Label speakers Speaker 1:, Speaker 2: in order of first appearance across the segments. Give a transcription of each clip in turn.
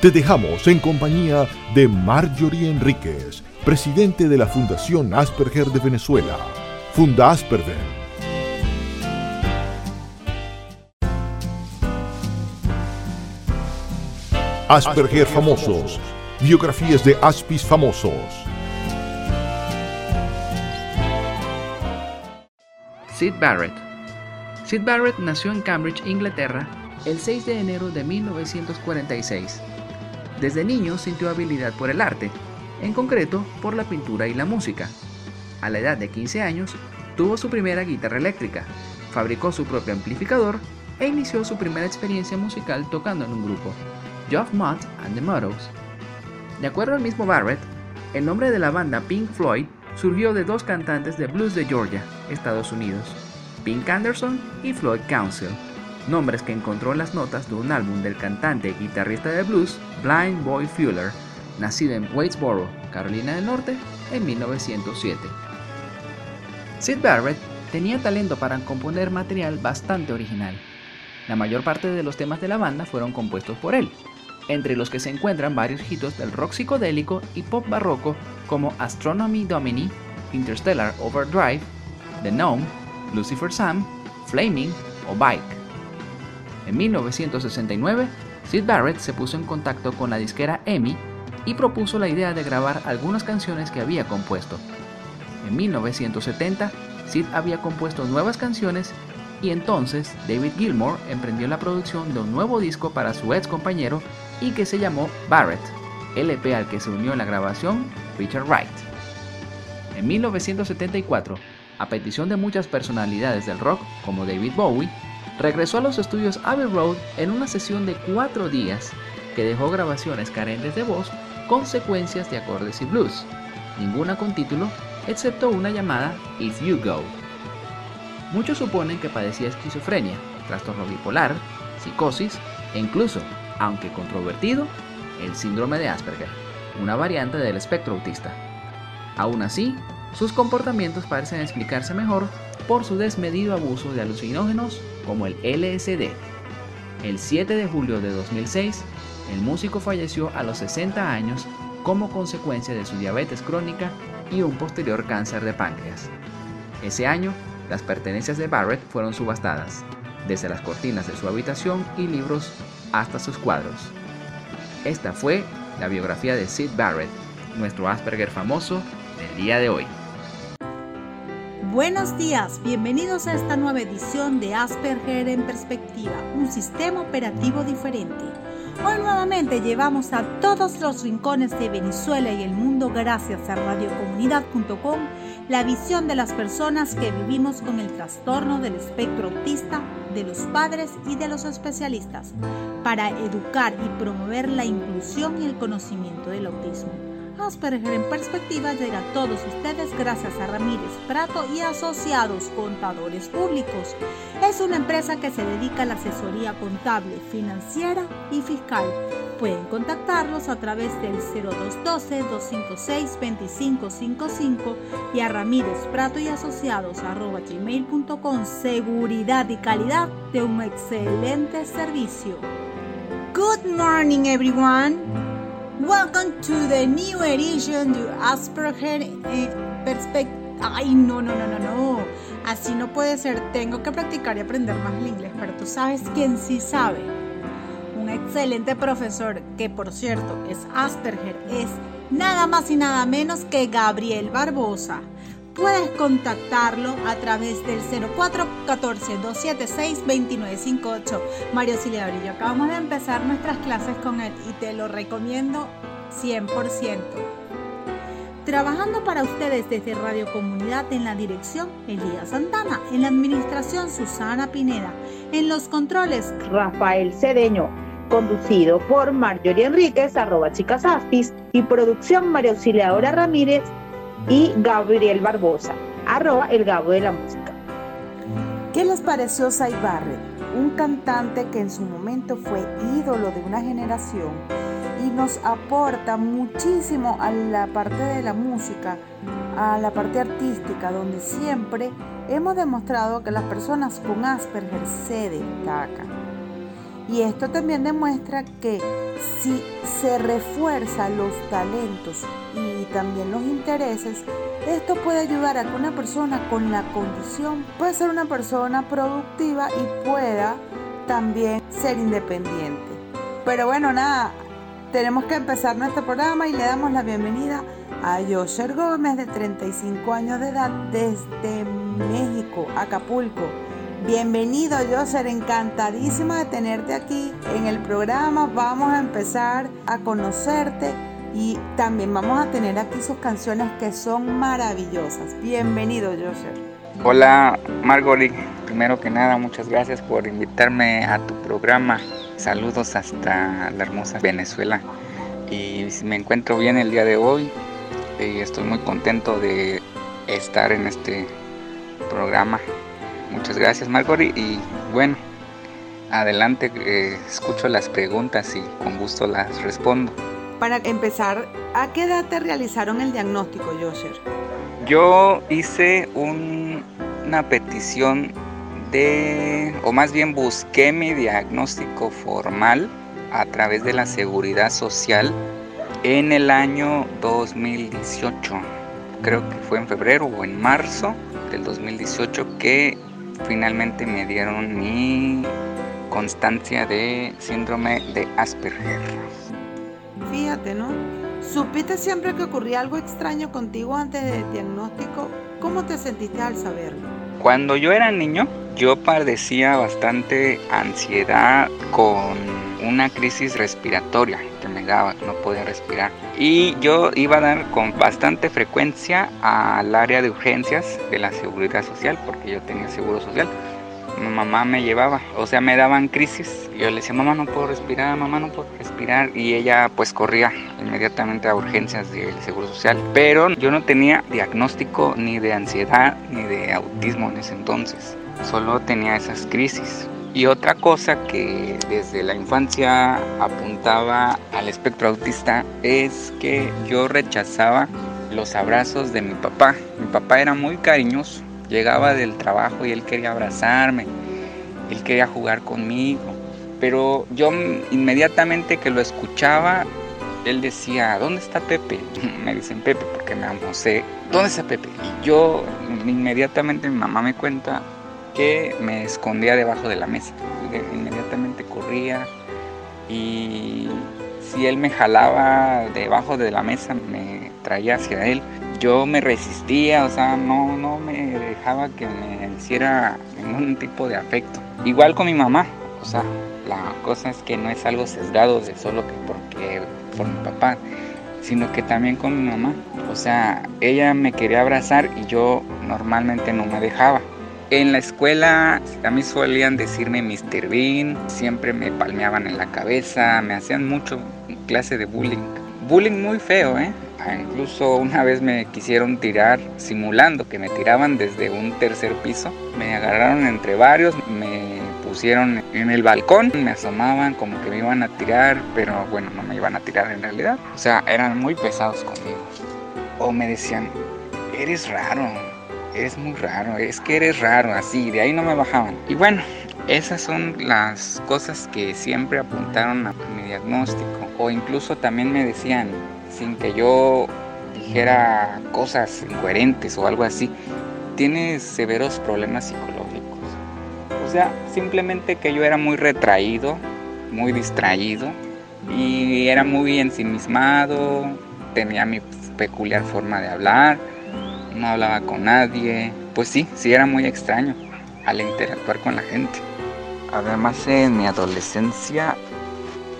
Speaker 1: Te dejamos en compañía de Marjorie Enríquez, presidente de la Fundación Asperger de Venezuela. Funda Asperger. Asperger famosos. Biografías de Aspis famosos.
Speaker 2: Sid Barrett. Sid Barrett nació en Cambridge, Inglaterra, el 6 de enero de 1946. Desde niño sintió habilidad por el arte, en concreto por la pintura y la música. A la edad de 15 años, tuvo su primera guitarra eléctrica, fabricó su propio amplificador e inició su primera experiencia musical tocando en un grupo, Geoff Mott and the Mottos. De acuerdo al mismo Barrett, el nombre de la banda Pink Floyd surgió de dos cantantes de blues de Georgia, Estados Unidos, Pink Anderson y Floyd Council nombres que encontró en las notas de un álbum del cantante y guitarrista de blues Blind Boy Fuller, nacido en Waitsboro, Carolina del Norte, en 1907. Sid Barrett tenía talento para componer material bastante original. La mayor parte de los temas de la banda fueron compuestos por él, entre los que se encuentran varios hitos del rock psicodélico y pop barroco como Astronomy Domini, Interstellar Overdrive, The Gnome, Lucifer Sam, Flaming o Bike. En 1969, Sid Barrett se puso en contacto con la disquera EMI y propuso la idea de grabar algunas canciones que había compuesto. En 1970, Sid había compuesto nuevas canciones y entonces David Gilmour emprendió la producción de un nuevo disco para su ex compañero y que se llamó Barrett, LP al que se unió en la grabación Richard Wright. En 1974, a petición de muchas personalidades del rock como David Bowie, regresó a los estudios Abbey Road en una sesión de cuatro días que dejó grabaciones carentes de voz con secuencias de acordes y blues, ninguna con título, excepto una llamada If You Go. Muchos suponen que padecía esquizofrenia, trastorno bipolar, psicosis e incluso, aunque controvertido, el síndrome de Asperger, una variante del espectro autista. Aún así, sus comportamientos parecen explicarse mejor por su desmedido abuso de alucinógenos como el LSD. El 7 de julio de 2006, el músico falleció a los 60 años como consecuencia de su diabetes crónica y un posterior cáncer de páncreas. Ese año, las pertenencias de Barrett fueron subastadas, desde las cortinas de su habitación y libros hasta sus cuadros. Esta fue la biografía de Sid Barrett, nuestro Asperger famoso del día de hoy.
Speaker 3: Buenos días, bienvenidos a esta nueva edición de Asperger en Perspectiva, un sistema operativo diferente. Hoy nuevamente llevamos a todos los rincones de Venezuela y el mundo gracias a radiocomunidad.com la visión de las personas que vivimos con el trastorno del espectro autista, de los padres y de los especialistas, para educar y promover la inclusión y el conocimiento del autismo. Asperger en perspectiva llega a todos ustedes gracias a Ramírez Prato y Asociados Contadores Públicos. Es una empresa que se dedica a la asesoría contable, financiera y fiscal. Pueden contactarlos a través del 0212-256-2555 y a Ramírez Prato y Asociados gmail.com. Seguridad y calidad de un excelente servicio. Good morning everyone. Welcome to the new edition de Asperger Perspective. Ay, no, no, no, no, no. Así no puede ser. Tengo que practicar y aprender más el inglés. Pero tú sabes quién sí sabe. Un excelente profesor, que por cierto es Asperger, es nada más y nada menos que Gabriel Barbosa puedes contactarlo a través del 0414-276-2958. Mario y yo acabamos de empezar nuestras clases con él y te lo recomiendo 100%. Trabajando para ustedes desde Radio Comunidad en la dirección Elías Santana, en la administración Susana Pineda, en los controles
Speaker 4: Rafael Cedeño conducido por Marjorie Enríquez, arroba chicas aspis, y producción María Auxiliadora Ramírez y Gabriel Barbosa, arroba el Gabo de la Música.
Speaker 5: ¿Qué les pareció Sai Barrett? Un cantante que en su momento fue ídolo de una generación y nos aporta muchísimo a la parte de la música, a la parte artística, donde siempre hemos demostrado que las personas con Asperger se destacan. Y esto también demuestra que si se refuerza los talentos y también los intereses, esto puede ayudar a que una persona con la condición pueda ser una persona productiva y pueda también ser independiente. Pero bueno, nada, tenemos que empezar nuestro programa y le damos la bienvenida a Yosher Gómez de 35 años de edad desde México, Acapulco. Bienvenido Yosher, encantadísima de tenerte aquí en el programa. Vamos a empezar a conocerte y también vamos a tener aquí sus canciones que son maravillosas. Bienvenido Yosher.
Speaker 6: Hola Margory, primero que nada muchas gracias por invitarme a tu programa. Saludos hasta la hermosa Venezuela. Y me encuentro bien el día de hoy y estoy muy contento de estar en este programa. Muchas gracias Margory y bueno, adelante, eh, escucho las preguntas y con gusto las respondo.
Speaker 5: Para empezar, ¿a qué edad te realizaron el diagnóstico, Josher?
Speaker 6: Yo hice una petición de, o más bien busqué mi diagnóstico formal a través de la seguridad social en el año 2018. Creo que fue en febrero o en marzo del 2018 que finalmente me dieron mi constancia de síndrome de Asperger.
Speaker 5: Fíjate, ¿no? ¿Supiste siempre que ocurría algo extraño contigo antes del diagnóstico? ¿Cómo te sentiste al saberlo?
Speaker 6: Cuando yo era niño, yo padecía bastante ansiedad con una crisis respiratoria que me daba, no podía respirar. Y yo iba a dar con bastante frecuencia al área de urgencias de la seguridad social, porque yo tenía seguro social. Mi mamá me llevaba, o sea, me daban crisis. Yo le decía, mamá no puedo respirar, mamá no puedo respirar. Y ella pues corría inmediatamente a urgencias del Seguro Social. Pero yo no tenía diagnóstico ni de ansiedad ni de autismo en ese entonces. Solo tenía esas crisis. Y otra cosa que desde la infancia apuntaba al espectro autista es que yo rechazaba los abrazos de mi papá. Mi papá era muy cariñoso, Llegaba del trabajo y él quería abrazarme, él quería jugar conmigo, pero yo inmediatamente que lo escuchaba, él decía, ¿dónde está Pepe? Me dicen Pepe porque me amo, sé, ¿dónde está Pepe? Yo inmediatamente mi mamá me cuenta me escondía debajo de la mesa, inmediatamente corría y si él me jalaba debajo de la mesa me traía hacia él yo me resistía, o sea, no, no me dejaba que me hiciera ningún tipo de afecto. Igual con mi mamá, o sea, la cosa es que no es algo sesgado de solo que porque por mi papá, sino que también con mi mamá. O sea, ella me quería abrazar y yo normalmente no me dejaba. En la escuela a mí solían decirme Mr. Bean, siempre me palmeaban en la cabeza, me hacían mucho clase de bullying. Bullying muy feo, ¿eh? Incluso una vez me quisieron tirar simulando que me tiraban desde un tercer piso. Me agarraron entre varios, me pusieron en el balcón, me asomaban como que me iban a tirar, pero bueno, no me iban a tirar en realidad. O sea, eran muy pesados conmigo. O me decían, eres raro, eres muy raro, es que eres raro, así, de ahí no me bajaban. Y bueno, esas son las cosas que siempre apuntaron a mi diagnóstico. O incluso también me decían, sin que yo dijera cosas incoherentes o algo así, tiene severos problemas psicológicos. O sea, simplemente que yo era muy retraído, muy distraído y era muy ensimismado, tenía mi peculiar forma de hablar, no hablaba con nadie. Pues sí, sí era muy extraño al interactuar con la gente. Además en mi adolescencia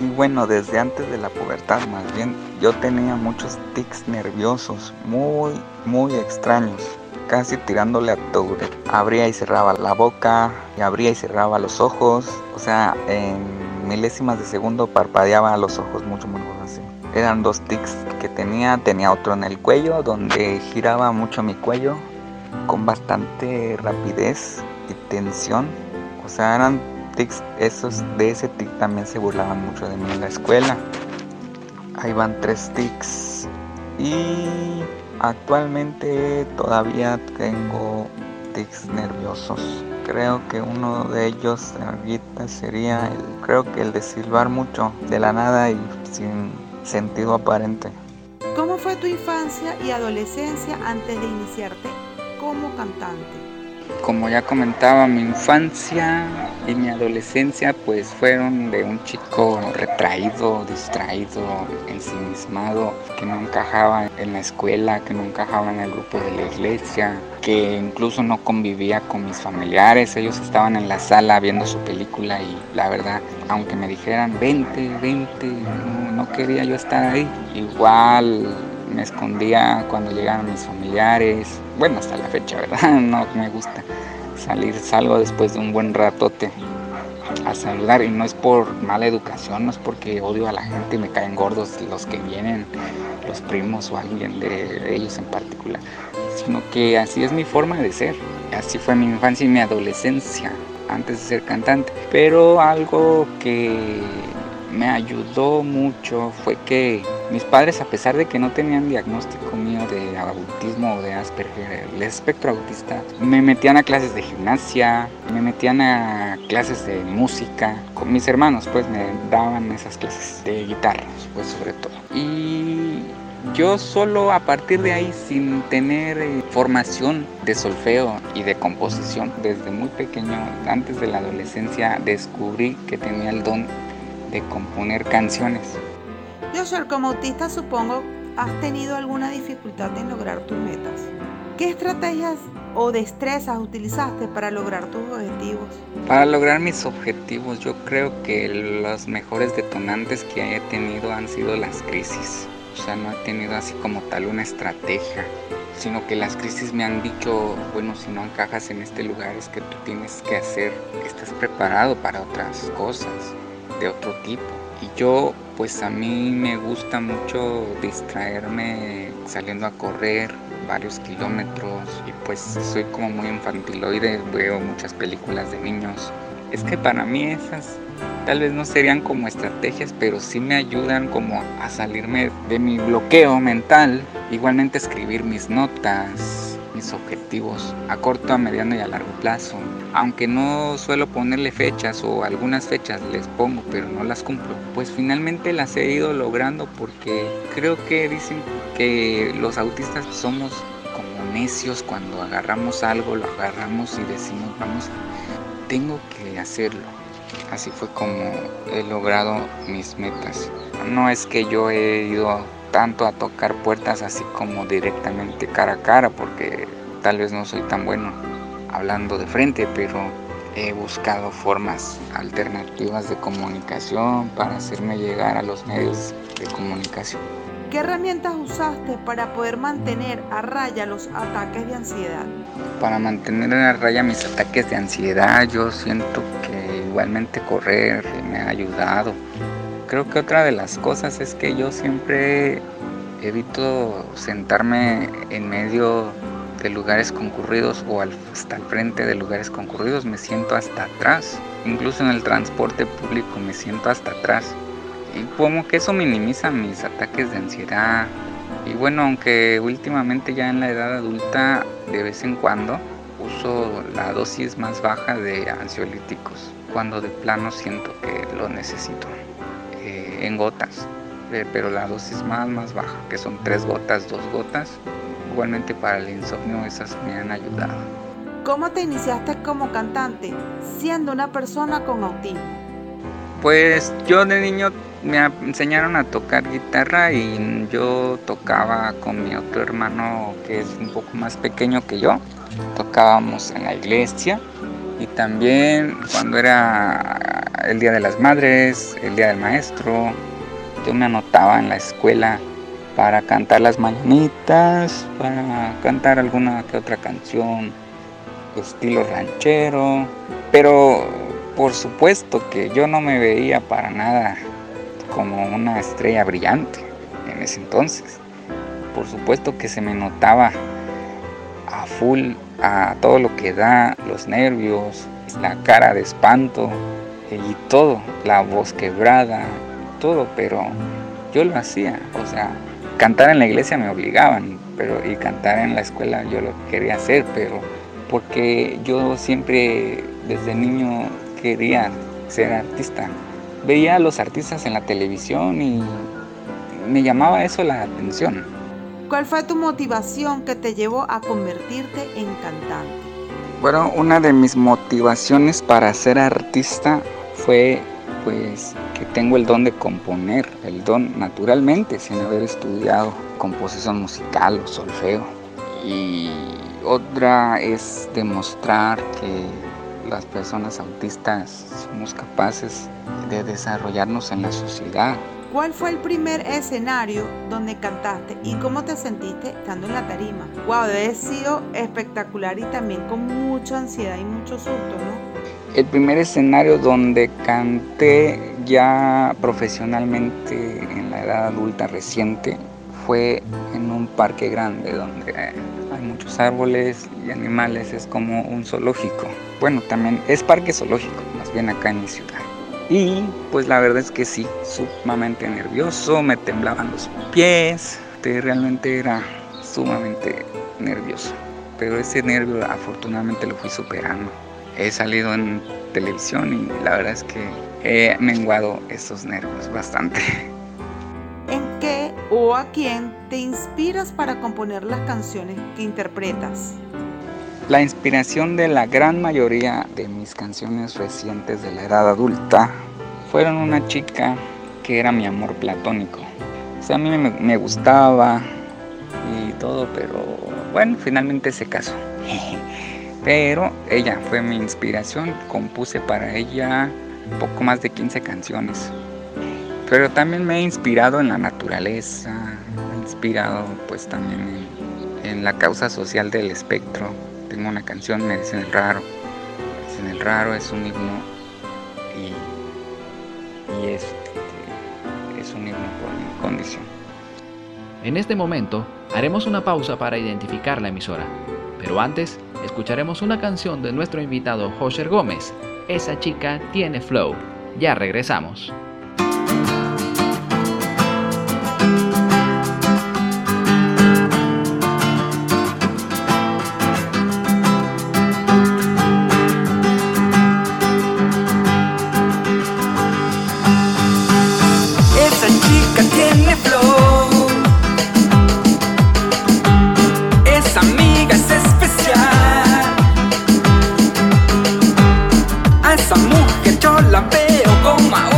Speaker 6: y bueno, desde antes de la pubertad más bien, yo tenía muchos tics nerviosos, muy, muy extraños, casi tirándole a Tourette. Abría y cerraba la boca, y abría y cerraba los ojos. O sea, en milésimas de segundo parpadeaba los ojos mucho, muy así. Eran dos tics que tenía, tenía otro en el cuello donde giraba mucho mi cuello con bastante rapidez y tensión. O sea, eran tics, esos de ese tic también se burlaban mucho de mí en la escuela. Ahí van tres tics. Y actualmente todavía tengo tics nerviosos. Creo que uno de ellos ahorita sería el, creo que el de silbar mucho de la nada y sin sentido aparente.
Speaker 5: ¿Cómo fue tu infancia y adolescencia antes de iniciarte como cantante?
Speaker 6: Como ya comentaba, mi infancia y mi adolescencia pues fueron de un chico retraído, distraído, ensimismado, que no encajaba en la escuela, que no encajaba en el grupo de la iglesia, que incluso no convivía con mis familiares, ellos estaban en la sala viendo su película y la verdad, aunque me dijeran 20, 20, no, no quería yo estar ahí, igual me escondía cuando llegaban mis familiares, bueno, hasta la fecha, ¿verdad? No me gusta salir, salgo después de un buen ratote a saludar. Y no es por mala educación, no es porque odio a la gente me caen gordos los que vienen, los primos o alguien de ellos en particular, sino que así es mi forma de ser, así fue mi infancia y mi adolescencia antes de ser cantante, pero algo que me ayudó mucho fue que mis padres, a pesar de que no tenían diagnóstico mío de autismo o de Asperger, el espectro autista, me metían a clases de gimnasia, me metían a clases de música. Con mis hermanos, pues me daban esas clases de guitarra, pues sobre todo. Y yo solo a partir de ahí, sin tener eh, formación de solfeo y de composición, desde muy pequeño, antes de la adolescencia, descubrí que tenía el don de componer canciones.
Speaker 5: Joshua, como autista supongo has tenido alguna dificultad en lograr tus metas. ¿Qué estrategias o destrezas utilizaste para lograr tus objetivos?
Speaker 6: Para lograr mis objetivos yo creo que los mejores detonantes que he tenido han sido las crisis. O sea, no he tenido así como tal una estrategia, sino que las crisis me han dicho, bueno, si no encajas en este lugar es que tú tienes que hacer, que preparado para otras cosas de otro tipo. Y yo, pues a mí me gusta mucho distraerme saliendo a correr varios kilómetros y pues soy como muy infantiloide, veo muchas películas de niños. Es que para mí esas tal vez no serían como estrategias, pero sí me ayudan como a salirme de mi bloqueo mental. Igualmente escribir mis notas, mis objetivos a corto, a mediano y a largo plazo. Aunque no suelo ponerle fechas o algunas fechas les pongo pero no las cumplo, pues finalmente las he ido logrando porque creo que dicen que los autistas somos como necios cuando agarramos algo, lo agarramos y decimos vamos, tengo que hacerlo. Así fue como he logrado mis metas. No es que yo he ido tanto a tocar puertas así como directamente cara a cara, porque tal vez no soy tan bueno hablando de frente, pero he buscado formas alternativas de comunicación para hacerme llegar a los medios de comunicación.
Speaker 5: ¿Qué herramientas usaste para poder mantener a raya los ataques de ansiedad?
Speaker 6: Para mantener a raya mis ataques de ansiedad, yo siento que igualmente correr me ha ayudado Creo que otra de las cosas es que yo siempre evito sentarme en medio de lugares concurridos o hasta al frente de lugares concurridos, me siento hasta atrás. Incluso en el transporte público me siento hasta atrás. Y como que eso minimiza mis ataques de ansiedad. Y bueno, aunque últimamente ya en la edad adulta de vez en cuando uso la dosis más baja de ansiolíticos, cuando de plano siento que lo necesito en gotas, eh, pero la dosis más, más baja, que son tres gotas, dos gotas. Igualmente para el insomnio esas me han ayudado.
Speaker 5: ¿Cómo te iniciaste como cantante siendo una persona con autismo?
Speaker 6: Pues yo de niño me enseñaron a tocar guitarra y yo tocaba con mi otro hermano que es un poco más pequeño que yo. Tocábamos en la iglesia y también cuando era el Día de las Madres, el Día del Maestro, yo me anotaba en la escuela para cantar las mañanitas, para cantar alguna que otra canción estilo ranchero, pero
Speaker 7: por supuesto que yo no me veía para nada como una estrella brillante en ese entonces. Por supuesto que se me notaba a full, a todo lo que da, los nervios, la cara de espanto y todo, la voz quebrada, todo, pero yo lo hacía, o sea, cantar en la iglesia me obligaban, pero y cantar en la escuela yo lo quería hacer, pero porque yo siempre desde niño quería ser artista. Veía a los artistas en la televisión y me llamaba eso la atención.
Speaker 5: ¿Cuál fue tu motivación que te llevó a convertirte en cantante?
Speaker 7: Bueno, una de mis motivaciones para ser artista fue pues que tengo el don de componer, el don naturalmente sin haber estudiado composición musical o solfeo. Y otra es demostrar que las personas autistas somos capaces de desarrollarnos en la sociedad.
Speaker 5: ¿Cuál fue el primer escenario donde cantaste y cómo te sentiste estando en la tarima? Wow, debe sido espectacular y también con mucha ansiedad y mucho susto, ¿no?
Speaker 7: El primer escenario donde canté ya profesionalmente en la edad adulta reciente fue en un parque grande donde hay muchos árboles y animales, es como un zoológico. Bueno, también es parque zoológico, más bien acá en mi ciudad. Y pues la verdad es que sí, sumamente nervioso, me temblaban los pies, realmente era sumamente nervioso. Pero ese nervio afortunadamente lo fui superando. He salido en televisión y la verdad es que he menguado esos nervios bastante.
Speaker 5: ¿En qué o a quién te inspiras para componer las canciones que interpretas?
Speaker 7: La inspiración de la gran mayoría de mis canciones recientes de la edad adulta fueron una chica que era mi amor platónico. O sea, a mí me, gustaba y todo, pero bueno, finalmente se casó. Pero ella fue mi inspiración, compuse para ella poco más de 15 canciones. Pero también me he inspirado en la naturaleza, me he inspirado pues también en la causa social del espectro, tengo una canción, Me el raro. Me el raro es un himno y, y este, es un himno por mi condición.
Speaker 2: En este momento haremos una pausa para identificar la emisora, pero antes escucharemos una canción de nuestro invitado José Gómez. Esa chica tiene flow. Ya regresamos.
Speaker 6: Yo la veo como a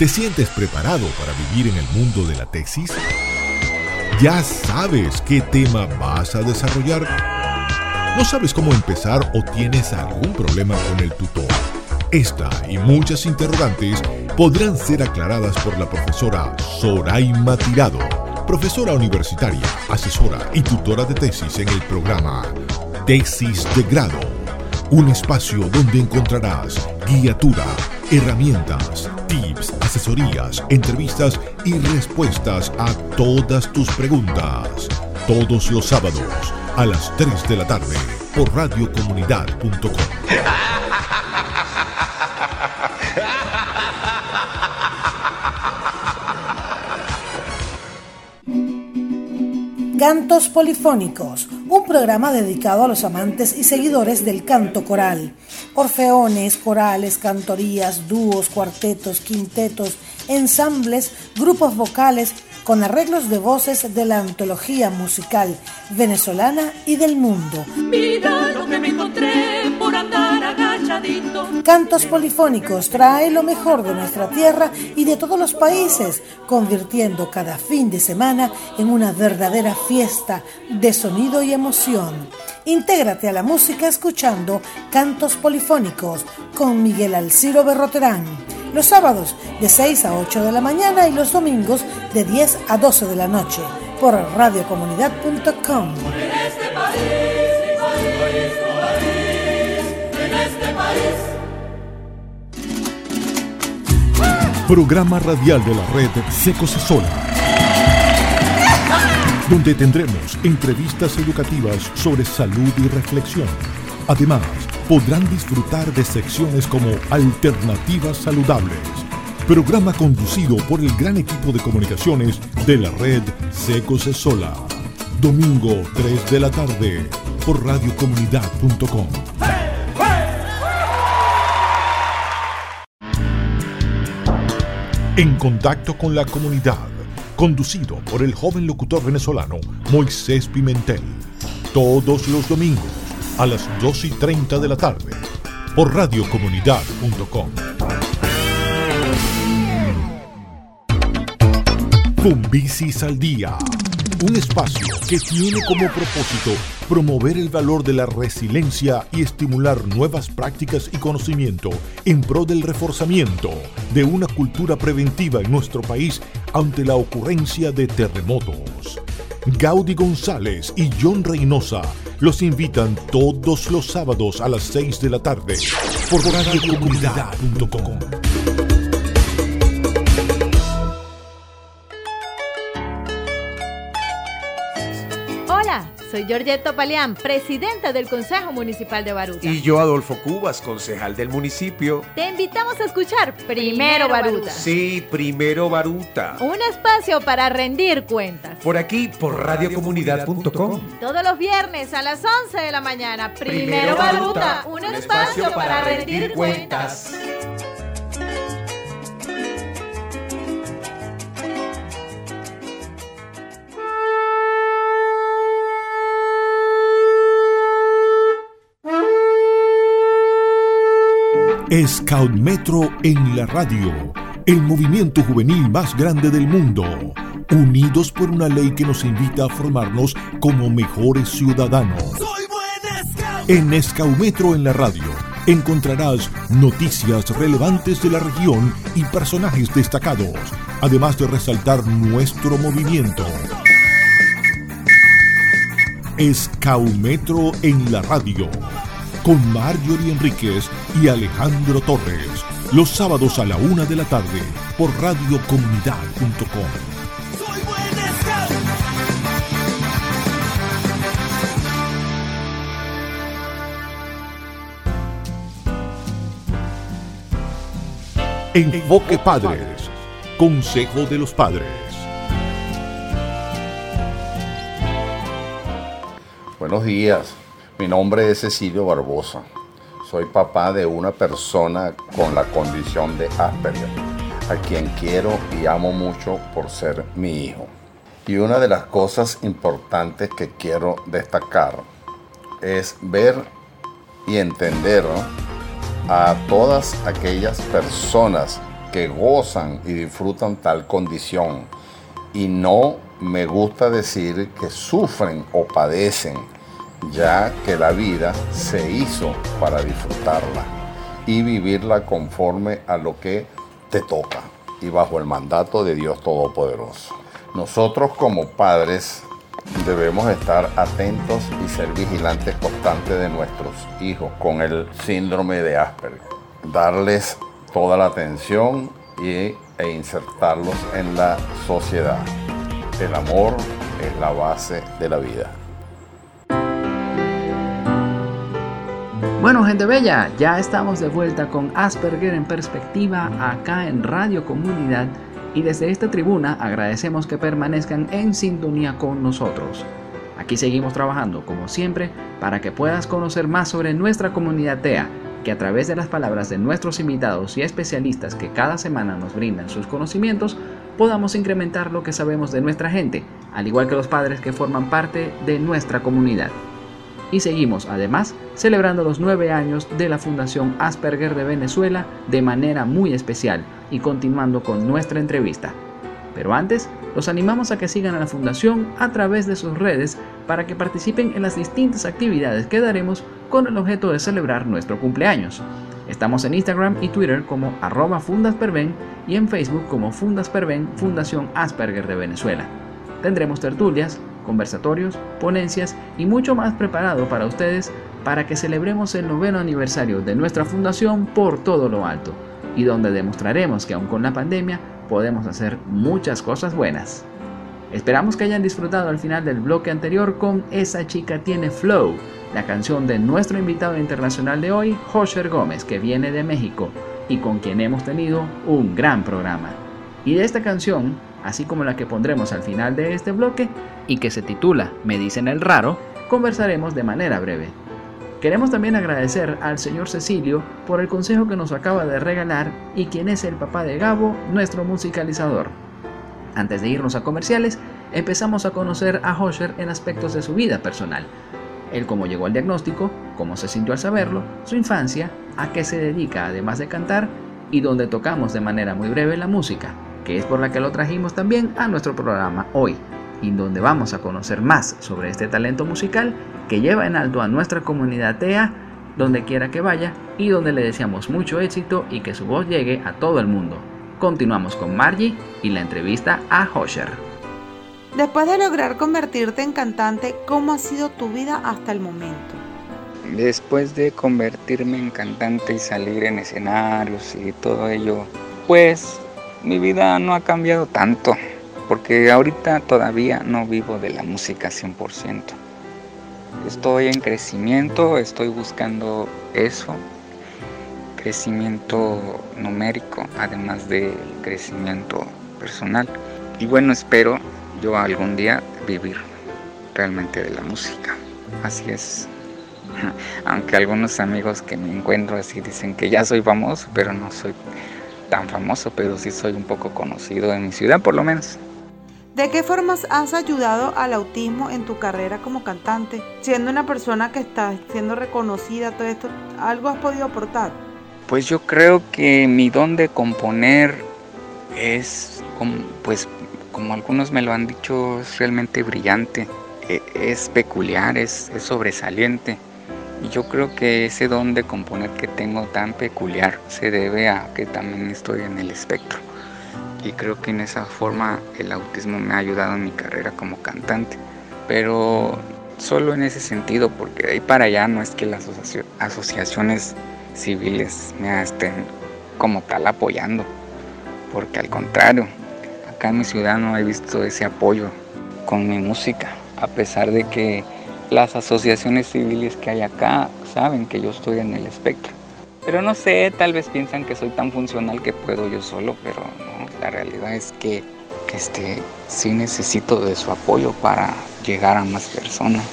Speaker 1: ¿Te sientes preparado para vivir en el mundo de la tesis? ¿Ya sabes qué tema vas a desarrollar? ¿No sabes cómo empezar o tienes algún problema con el tutor? Esta y muchas interrogantes podrán ser aclaradas por la profesora Soraima Tirado, profesora universitaria, asesora y tutora de tesis en el programa Tesis de Grado, un espacio donde encontrarás guiatura, herramientas, tips, asesorías, entrevistas y respuestas a todas tus preguntas. Todos los sábados a las 3 de la tarde por radiocomunidad.com.
Speaker 8: Cantos Polifónicos, un programa dedicado a los amantes y seguidores del canto coral. Orfeones, corales, cantorías, dúos, cuartetos, quintetos, ensambles, grupos vocales con arreglos de voces de la antología musical venezolana y del mundo.
Speaker 9: Mira lo que me encontré.
Speaker 8: Cantos Polifónicos trae lo mejor de nuestra tierra y de todos los países, convirtiendo cada fin de semana en una verdadera fiesta de sonido y emoción. Intégrate a la música escuchando Cantos Polifónicos con Miguel Alciro Berroterán. Los sábados de 6 a 8 de la mañana y los domingos de 10 a 12 de la noche por radiocomunidad.com.
Speaker 1: Programa radial de la red Secos Sola, donde tendremos entrevistas educativas sobre salud y reflexión. Además, podrán disfrutar de secciones como Alternativas Saludables, programa conducido por el gran equipo de comunicaciones de la red Secos Sola. Domingo 3 de la tarde por radiocomunidad.com. En contacto con la comunidad, conducido por el joven locutor venezolano Moisés Pimentel. Todos los domingos a las 2 y 30 de la tarde por radiocomunidad.com. Con Bicis al Día, un espacio que tiene como propósito promover el valor de la resiliencia y estimular nuevas prácticas y conocimiento en pro del reforzamiento de una cultura preventiva en nuestro país ante la ocurrencia de terremotos. Gaudi González y John Reynosa los invitan todos los sábados a las 6 de la tarde por radiocomunidad.com.
Speaker 10: soy Giorgetto Palián, presidenta del Consejo Municipal de Baruta.
Speaker 11: Y yo, Adolfo Cubas, concejal del municipio.
Speaker 10: Te invitamos a escuchar Primero Baruta.
Speaker 11: Sí, primero Baruta.
Speaker 10: Un espacio para rendir cuentas.
Speaker 11: Por aquí, por radiocomunidad.com.
Speaker 10: Todos los viernes a las 11 de la mañana. Primero, Baruta, un, espacio, para rendir cuentas.
Speaker 1: Scout Metro en la radio, el movimiento juvenil más grande del mundo, unidos por una ley que nos invita a formarnos como mejores ciudadanos. En Scout Metro en la radio encontrarás noticias relevantes de la región y personajes destacados, además de resaltar nuestro movimiento. Escaumetro en la radio con Marjorie Enríquez y Alejandro Torres. Los sábados a la una de la tarde por radiocomunidad.com. Enfoque Padres. Consejo de los Padres.
Speaker 12: Buenos días. Mi nombre es Cecilio Barbosa. Soy papá de una persona con la condición de Asperger, a quien quiero y amo mucho por ser mi hijo. Y una de las cosas importantes que quiero destacar es ver y entender a todas aquellas personas que gozan y disfrutan tal condición. Y no me gusta decir que sufren o padecen, ya que la vida se hizo para disfrutarla y vivirla conforme a lo que te toca y bajo el mandato de Dios Todopoderoso. Nosotros como padres debemos estar atentos y ser vigilantes constantes de nuestros hijos con el síndrome de Asperger. Darles toda la atención y, e insertarlos en la sociedad. El amor es la base de la vida.
Speaker 2: Bueno, gente bella, ya estamos de vuelta con Asperger en perspectiva acá en Radio Comunidad y desde esta tribuna agradecemos que permanezcan en sintonía con nosotros. Aquí seguimos trabajando, como siempre, para que puedas conocer más sobre nuestra comunidad TEA, que a través de las palabras de nuestros invitados y especialistas que cada semana nos brindan sus conocimientos, podamos incrementar lo que sabemos de nuestra gente, al igual que los padres que forman parte de nuestra comunidad. Y seguimos, además, celebrando los nueve años de la Fundación Asperger de Venezuela de manera muy especial y continuando con nuestra entrevista. Pero antes, los animamos a que sigan a la Fundación a través de sus redes para que participen en las distintas actividades que daremos con el objeto de celebrar nuestro cumpleaños. Estamos en Instagram y Twitter como arroba fundasperven y en Facebook como Fundasperven Fundación Asperger de Venezuela. Tendremos tertulias, conversatorios, ponencias y mucho más preparado para ustedes para que celebremos el noveno aniversario de nuestra fundación por todo lo alto y donde demostraremos que aun con la pandemia podemos hacer muchas cosas buenas. Esperamos que hayan disfrutado al final del bloque anterior con Esa chica tiene flow, la canción de nuestro invitado internacional de hoy, Josher Gómez, que viene de México y con quien hemos tenido un gran programa. Y de esta canción, así como la que pondremos al final de este bloque y que se titula Me dicen el raro, conversaremos de manera breve. Queremos también agradecer al señor Cecilio por el consejo que nos acaba de regalar y quien es el papá de Gabo, nuestro musicalizador. Antes de irnos a comerciales, empezamos a conocer a Hosher en aspectos de su vida personal. El cómo llegó al diagnóstico, cómo se sintió al saberlo, su infancia, a qué se dedica además de cantar y donde tocamos de manera muy breve la música, que es por la que lo trajimos también a nuestro programa hoy, y donde vamos a conocer más sobre este talento musical que lleva en alto a nuestra comunidad TEA, donde quiera que vaya, y donde le deseamos mucho éxito y que su voz llegue a todo el mundo. Continuamos con Margie y la entrevista a Hosher.
Speaker 3: Después de lograr convertirte en cantante, ¿cómo ha sido tu vida hasta el momento?
Speaker 7: Después de convertirme en cantante y salir en escenarios y todo ello, pues mi vida no ha cambiado tanto, porque ahorita todavía no vivo de la música 100%. Estoy en crecimiento, estoy buscando eso, crecimiento numérico, además del crecimiento personal. Y bueno, espero yo algún día vivir realmente de la música. Así es. Aunque algunos amigos que me encuentro así dicen que ya soy famoso, pero no soy tan famoso, pero sí soy un poco conocido en mi ciudad por lo menos.
Speaker 3: ¿De qué formas has ayudado al autismo en tu carrera como cantante? Siendo una persona que está siendo reconocida, todo esto, ¿algo has podido aportar?
Speaker 7: Pues yo creo que mi don de componer es, pues como algunos me lo han dicho, es realmente brillante, e, es peculiar, es, es sobresaliente. Yo creo que ese don de componer que tengo tan peculiar se debe a que también estoy en el espectro. Y creo que en esa forma el autismo me ha ayudado en mi carrera como cantante. Pero solo en ese sentido, porque de ahí para allá no es que las asociaciones civiles me estén como tal apoyando. Porque al contrario, acá en mi ciudad no he visto ese apoyo con mi música. A pesar de que las asociaciones civiles que hay acá saben que yo estoy en el espectro. Pero no sé, tal vez piensan que soy tan funcional que puedo yo solo, pero no, la realidad es que, que este, sí necesito de su apoyo para llegar a más personas.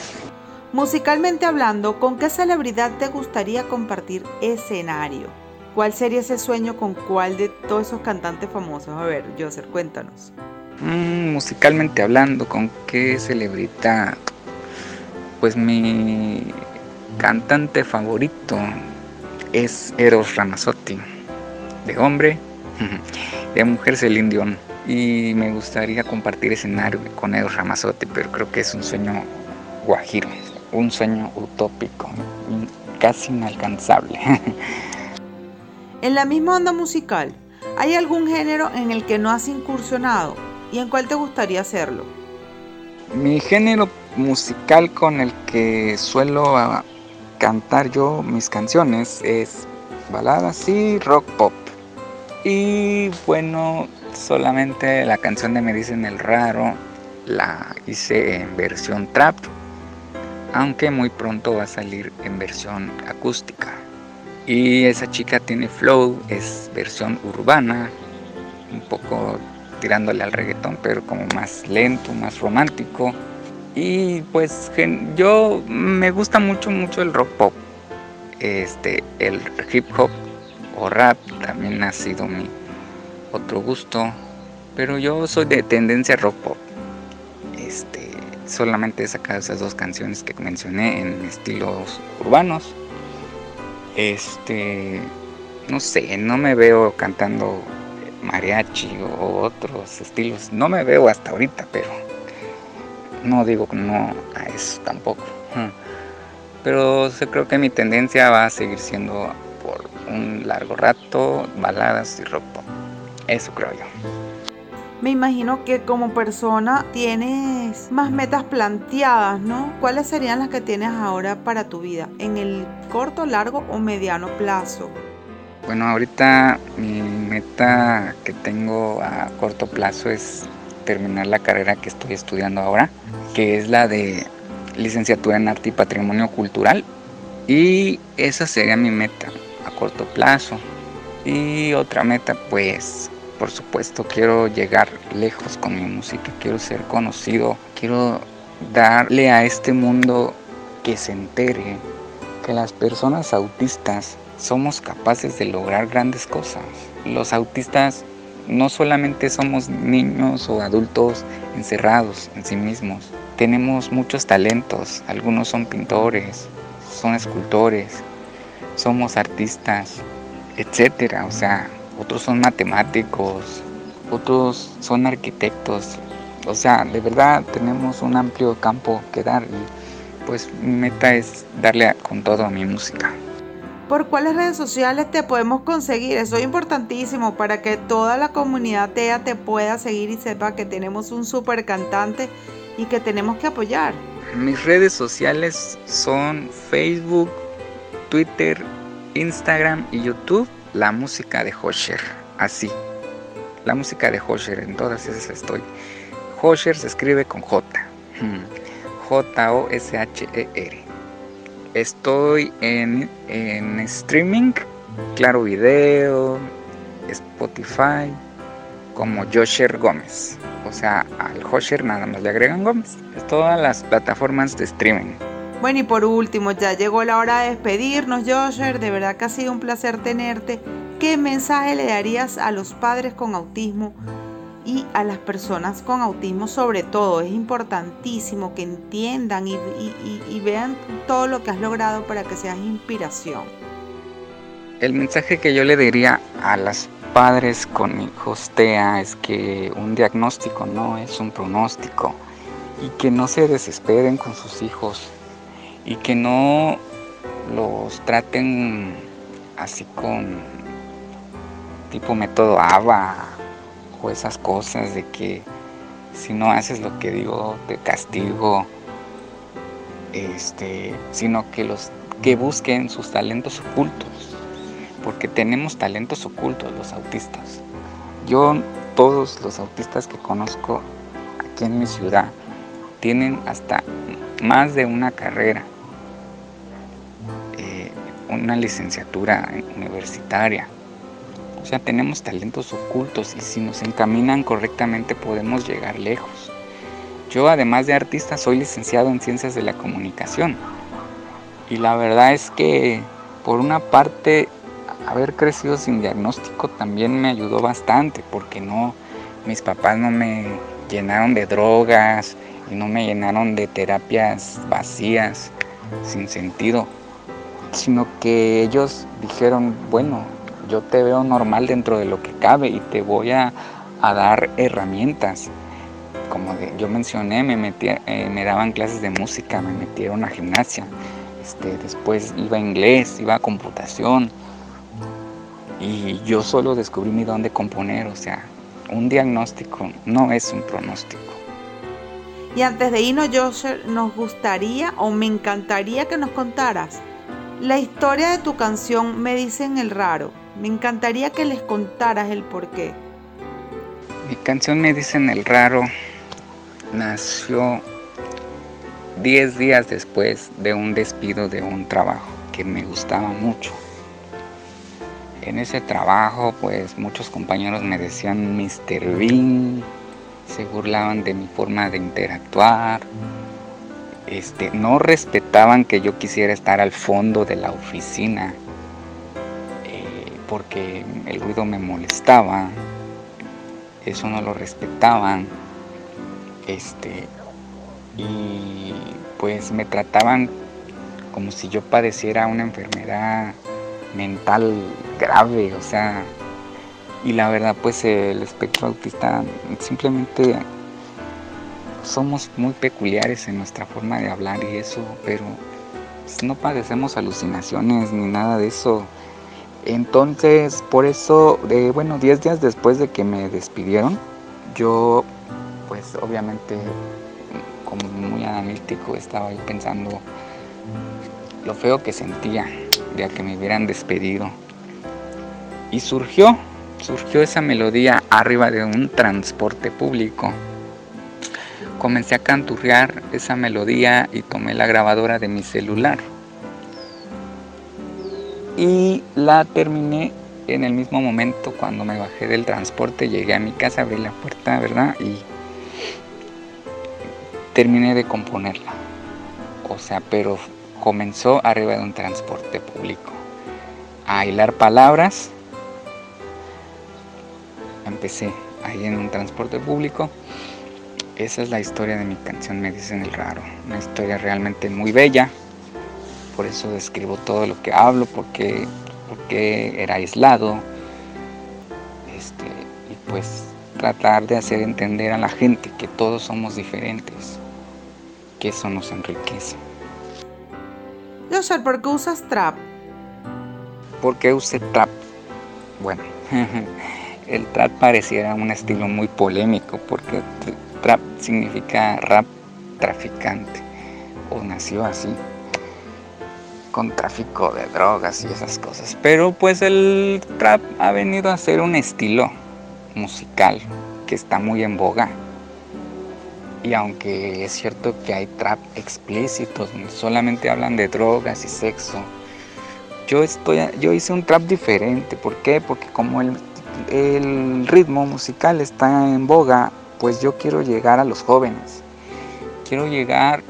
Speaker 3: Musicalmente hablando, ¿con qué celebridad te gustaría compartir escenario? ¿Cuál sería ese sueño con cuál de todos esos cantantes famosos? A ver, Joser, cuéntanos.
Speaker 7: Mm, musicalmente hablando, ¿con qué celebridad? Pues mi cantante favorito es Eros Ramazzotti. De hombre, de mujer Celine Dion. Y me gustaría compartir escenario con Edo Ramazotti, pero creo que es un sueño guajiro, un sueño utópico, casi inalcanzable.
Speaker 5: en la misma onda musical, ¿hay algún género en el que no has incursionado y en cuál te gustaría hacerlo?
Speaker 7: Mi género musical con el que suelo ah, cantar yo mis canciones es baladas y rock pop. Y bueno, solamente la canción de Me dicen el raro la hice en versión trap, aunque muy pronto va a salir en versión acústica. Y esa chica tiene flow, es versión urbana, un poco tirándole al reggaetón, pero como más lento, más romántico. Y pues yo me gusta mucho, mucho el rock pop. Este, el hip hop o rap también ha sido mi otro gusto. Pero yo soy de tendencia rock pop. Este, solamente he sacado esas dos canciones que mencioné en estilos urbanos. Este, no sé, no me veo cantando mariachi o otros estilos. No me veo hasta ahorita, pero no digo no a eso tampoco. Pero yo creo que mi tendencia va a seguir siendo por un largo rato baladas y rock pop. Eso creo yo.
Speaker 5: Me imagino que como persona tienes más metas planteadas, ¿no? ¿Cuáles serían las que tienes ahora para tu vida? ¿En el corto, largo o mediano plazo?
Speaker 7: Bueno, ahorita mi meta que tengo a corto plazo es terminar la carrera que estoy estudiando ahora, que es la de licenciatura en arte y patrimonio cultural. Y esa sería mi meta a corto plazo. Y otra meta, pues, por supuesto, quiero llegar lejos con mi música, quiero ser conocido, quiero darle a este mundo que se entere que las personas autistas somos capaces de lograr grandes cosas. Los autistas no solamente somos niños o adultos encerrados en sí mismos, tenemos muchos talentos, algunos son pintores, son escultores, somos artistas, etcétera, o sea, otros son matemáticos, otros son arquitectos, o sea, de verdad tenemos un amplio campo que dar y pues mi meta es darle con todo a mi música.
Speaker 5: ¿Por cuáles redes sociales te podemos conseguir? Eso es importantísimo para que toda la comunidad TEA te pueda seguir y sepa que tenemos un super cantante y que tenemos que apoyar.
Speaker 7: Mis redes sociales son Facebook, Twitter, Instagram y YouTube. La música de Hosher, así. La música de Hosher, en todas esas estoy. Hosher se escribe con J. J-O-S-H-E-R. Estoy en, streaming, Claro Video, Spotify, como Josher Gómez. O sea, al Josher nada más le agregan Gómez. Es todas las plataformas de streaming.
Speaker 5: Bueno, y por último, ya llegó la hora de despedirnos, Josher. De verdad que ha sido un placer tenerte. ¿Qué mensaje le darías a los padres con autismo y a las personas con autismo sobre todo. Es importantísimo que entiendan y, vean todo lo que has logrado para que seas inspiración.
Speaker 7: El mensaje que yo le diría a las padres con hijos TEA es que un diagnóstico no es un pronóstico y que no se desesperen con sus hijos y que no los traten así con tipo método ABA o esas cosas de que si no haces lo que digo te castigo este sino que los que busquen sus talentos ocultos porque tenemos talentos ocultos los autistas. Yo todos los autistas que conozco aquí en mi ciudad tienen hasta más de una carrera eh, una licenciatura universitaria o sea, tenemos talentos ocultos y si nos encaminan correctamente podemos llegar lejos. Yo además de artista soy licenciado en ciencias de la comunicación. Y la verdad es que por una parte haber crecido sin diagnóstico también me ayudó bastante porque no mis papás no me llenaron de drogas y no me llenaron de terapias vacías sin sentido, sino que ellos dijeron, bueno, yo te veo normal dentro de lo que cabe y te voy a, dar herramientas. Como yo mencioné, eh, me daban clases de música, me metieron a gimnasia, este, después iba a inglés, iba a computación y yo solo descubrí mi don de componer, o sea, un diagnóstico no es un pronóstico.
Speaker 5: Y antes de irnos, Joseph, nos gustaría o me encantaría que nos contaras la historia de tu canción Me dicen el raro. Me encantaría que les contaras el por qué.
Speaker 7: Mi canción Me dicen el raro nació 10 días después de un despido de un trabajo que me gustaba mucho. En ese trabajo, pues muchos compañeros me decían Mr. Bean, se burlaban de mi forma de interactuar, este, no respetaban que yo quisiera estar al fondo de la oficina porque el ruido me molestaba, eso no lo respetaban, este, y pues me trataban como si yo padeciera una enfermedad mental grave, o sea, y la verdad pues el espectro autista simplemente somos muy peculiares en nuestra forma de hablar y eso, pero pues, no padecemos alucinaciones ni nada de eso. Entonces, por eso, eh, bueno, 10 días después de que me despidieron, yo, pues obviamente, como muy analítico, estaba ahí pensando lo feo que sentía de que me hubieran despedido. Y surgió, surgió esa melodía arriba de un transporte público. Comencé a canturrear esa melodía y tomé la grabadora de mi celular. Y la terminé en el mismo momento cuando me bajé del transporte, llegué a mi casa, abrí la puerta, ¿verdad? Y terminé de componerla. O sea, pero comenzó arriba de un transporte público. A hilar palabras. Empecé ahí en un transporte público. Esa es la historia de mi canción Me dicen el raro. Una historia realmente muy bella. Por eso describo todo lo que hablo, porque, porque era aislado. Este, y pues tratar de hacer entender a la gente que todos somos diferentes, que eso nos enriquece.
Speaker 5: ¿por qué usas trap?
Speaker 7: ¿Por qué usé trap? Bueno, el trap pareciera un estilo muy polémico porque trap significa rap traficante o nació así con tráfico de drogas y esas cosas. Pero pues el trap ha venido a ser un estilo musical que está muy en boga. Y aunque es cierto que hay trap explícitos solamente hablan de drogas y sexo, yo, estoy, yo hice un trap diferente. ¿Por qué? Porque como el ritmo musical está en boga, pues yo quiero llegar a los jóvenes. Quiero llegar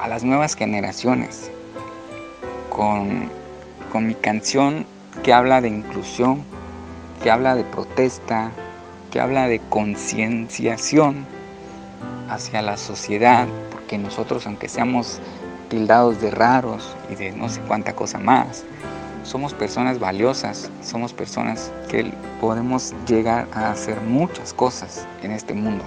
Speaker 7: a las nuevas generaciones con, con mi canción que habla de inclusión, que habla de protesta, que habla de concienciación hacia la sociedad, porque nosotros, aunque seamos tildados de raros y de no sé cuánta cosa más, somos personas valiosas, somos personas que podemos llegar a hacer muchas cosas en este mundo.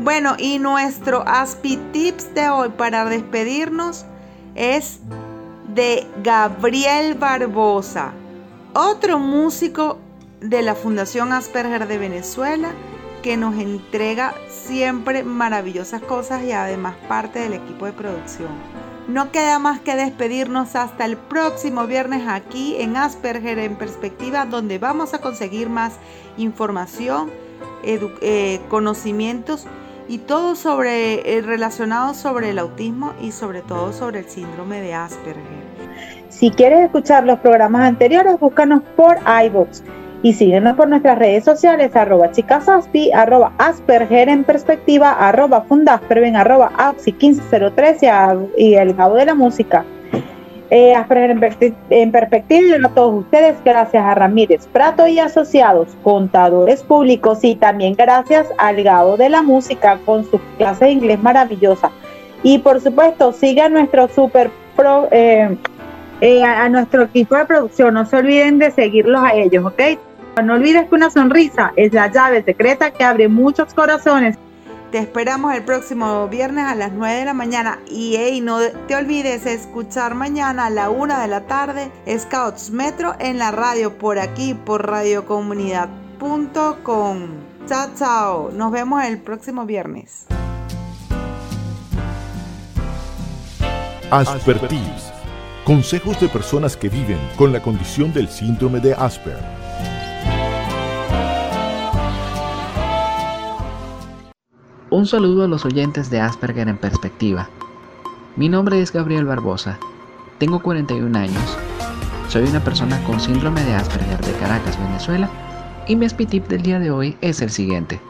Speaker 5: Bueno, y nuestro Aspi Tips de hoy para despedirnos es de Gabriel Barbosa, otro músico de la Fundación Asperger de Venezuela que nos entrega siempre maravillosas cosas y además parte del equipo de producción. No queda más que despedirnos hasta el próximo viernes aquí en Asperger en Perspectiva, donde vamos a conseguir más información, eh, conocimientos y todo sobre eh, relacionado sobre el autismo y sobre todo sobre el síndrome de Asperger.
Speaker 4: Si quieres escuchar los programas anteriores, búscanos por iVoox y síguenos por nuestras redes sociales, arroba chicasaspi, arroba asperger en perspectiva, arroba fundasperven, arroba auxi 1503 y, el cabo de la música. Eh, Asperger en, perspectiva y a todos ustedes, gracias a Ramírez Prato y asociados, contadores públicos y también gracias al Gabo de la Música con sus clases de inglés maravillosa. Y por supuesto, sigan nuestro super pro, eh, eh, a, nuestro equipo de producción. No se olviden de seguirlos a ellos, ¿ok? No olvides que una sonrisa es la llave secreta que abre muchos corazones.
Speaker 5: Te esperamos el próximo viernes a las 9 de la mañana. Y hey, no te olvides escuchar mañana a la 1 de la tarde Scouts Metro en la radio por aquí, por radiocomunidad.com. Chao, chao. Nos vemos el próximo viernes.
Speaker 1: Aspertips. Consejos de personas que viven con la condición del síndrome de Asper.
Speaker 6: Un saludo a los oyentes de Asperger en perspectiva. Mi nombre es Gabriel Barbosa. Tengo 41 años. Soy una persona con síndrome de Asperger de Caracas, Venezuela, y mi tip del día de hoy es el siguiente.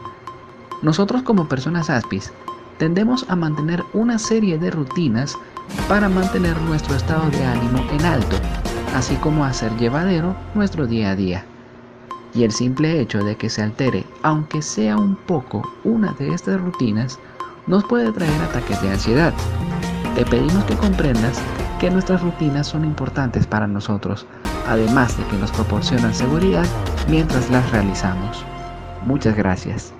Speaker 6: Nosotros como personas aspis tendemos a mantener una serie de rutinas para mantener nuestro estado de ánimo en alto, así como hacer llevadero nuestro día a día. Y el simple hecho de que se altere, aunque sea un poco, una de estas rutinas, nos puede traer ataques de ansiedad. Te pedimos que comprendas que nuestras rutinas son importantes para nosotros, además de que nos proporcionan seguridad mientras las realizamos. Muchas gracias.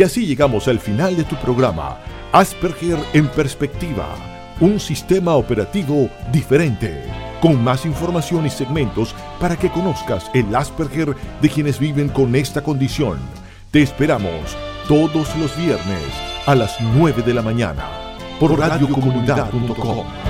Speaker 1: Y así llegamos al final de tu programa, Asperger en perspectiva, un sistema operativo diferente, con más información y segmentos para que conozcas el Asperger de quienes viven con esta condición. Te esperamos todos los viernes a las 9 de la mañana por radiocomunidad.com.